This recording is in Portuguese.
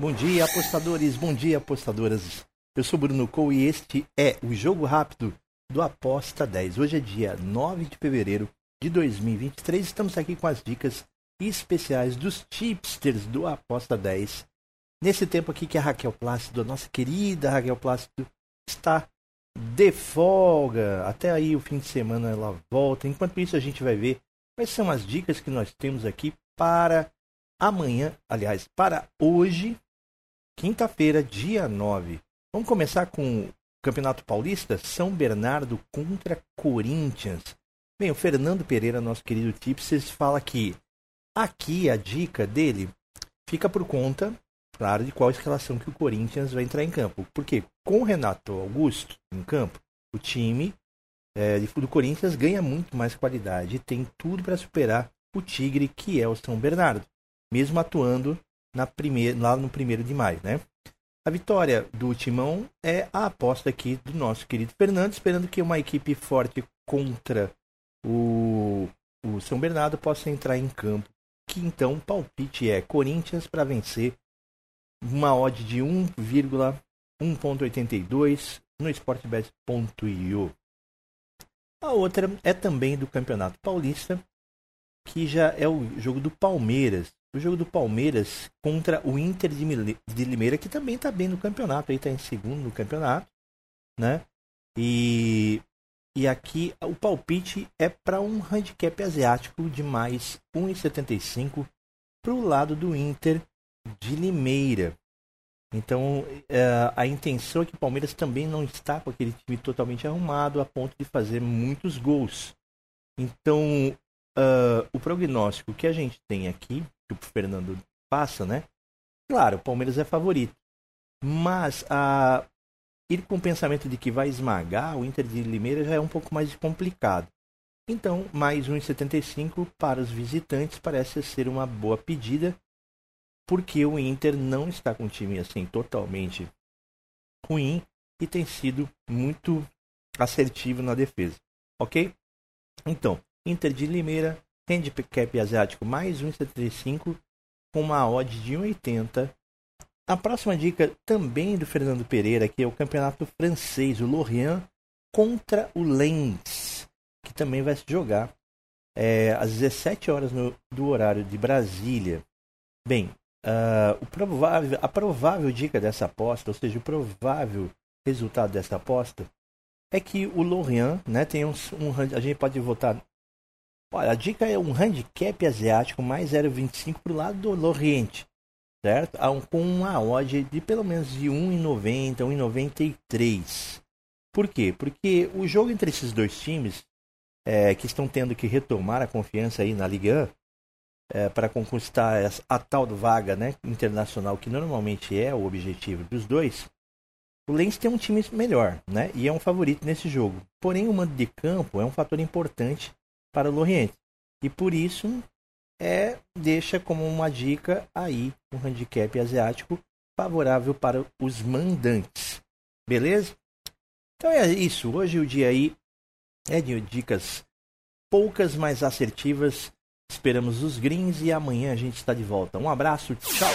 Bom dia, apostadores. Bom dia, apostadoras. Eu sou Bruno Cou e este é o Jogo Rápido do Aposta 10. Hoje é dia 9 de fevereiro de 2023. Estamos aqui com as dicas especiais dos tipsters do Aposta 10. Nesse tempo aqui que a Raquel Plácido, a nossa querida Raquel Plácido, está de folga. Até aí o fim de semana ela volta. Enquanto isso a gente vai ver quais são as dicas que nós temos aqui para amanhã, aliás, para hoje, quinta-feira, dia 9. Vamos começar com o Campeonato Paulista, São Bernardo contra Corinthians. Bem, o Fernando Pereira, nosso querido Tipses, fala que aqui a dica dele fica por conta, claro, de qual escalação que o Corinthians vai entrar em campo. Porque com o Renato Augusto em campo, o time é, do Corinthians ganha muito mais qualidade e tem tudo para superar o Tigre, que é o São Bernardo mesmo atuando na primeira, lá no primeiro de maio, né? A vitória do Timão é a aposta aqui do nosso querido Fernando, esperando que uma equipe forte contra o, o São Bernardo possa entrar em campo. Que então o palpite é Corinthians para vencer uma odd de 1,1.82 no sportbet.io. A outra é também do Campeonato Paulista, que já é o jogo do Palmeiras o jogo do Palmeiras contra o Inter de Limeira, que também está bem no campeonato, aí está em segundo no campeonato, né? E, e aqui o palpite é para um handicap asiático de mais 1,75 para o lado do Inter de Limeira. Então é, a intenção é que o Palmeiras também não está com aquele time totalmente arrumado a ponto de fazer muitos gols. Então uh, o prognóstico que a gente tem aqui que o Fernando passa, né? Claro, o Palmeiras é favorito. Mas a ir com o pensamento de que vai esmagar o Inter de Limeira já é um pouco mais complicado. Então, mais 1,75 para os visitantes parece ser uma boa pedida, porque o Inter não está com um time assim totalmente ruim e tem sido muito assertivo na defesa. Ok? Então, Inter de Limeira handicap asiático mais 1,75 com uma odd de 1,80. A próxima dica também do Fernando Pereira, que é o campeonato francês, o Lorient contra o Lens, que também vai se jogar é, às 17 horas no, do horário de Brasília. Bem, uh, o provável, a provável dica dessa aposta, ou seja, o provável resultado dessa aposta, é que o Lorient né, tem um, um a gente pode votar Olha, a dica é um handicap asiático mais 0,25 para o lado do Oriente, certo? Com uma odd de pelo menos de 1,90, 1,93. Por quê? Porque o jogo entre esses dois times, é, que estão tendo que retomar a confiança aí na Liga é, para conquistar a tal vaga né, internacional, que normalmente é o objetivo dos dois, o Lens tem um time melhor né, e é um favorito nesse jogo. Porém, o mando de campo é um fator importante para o Lorient. E por isso é deixa como uma dica aí um handicap asiático favorável para os mandantes. Beleza? Então é isso. Hoje o dia aí é de dicas poucas, mas assertivas. Esperamos os greens e amanhã a gente está de volta. Um abraço, tchau!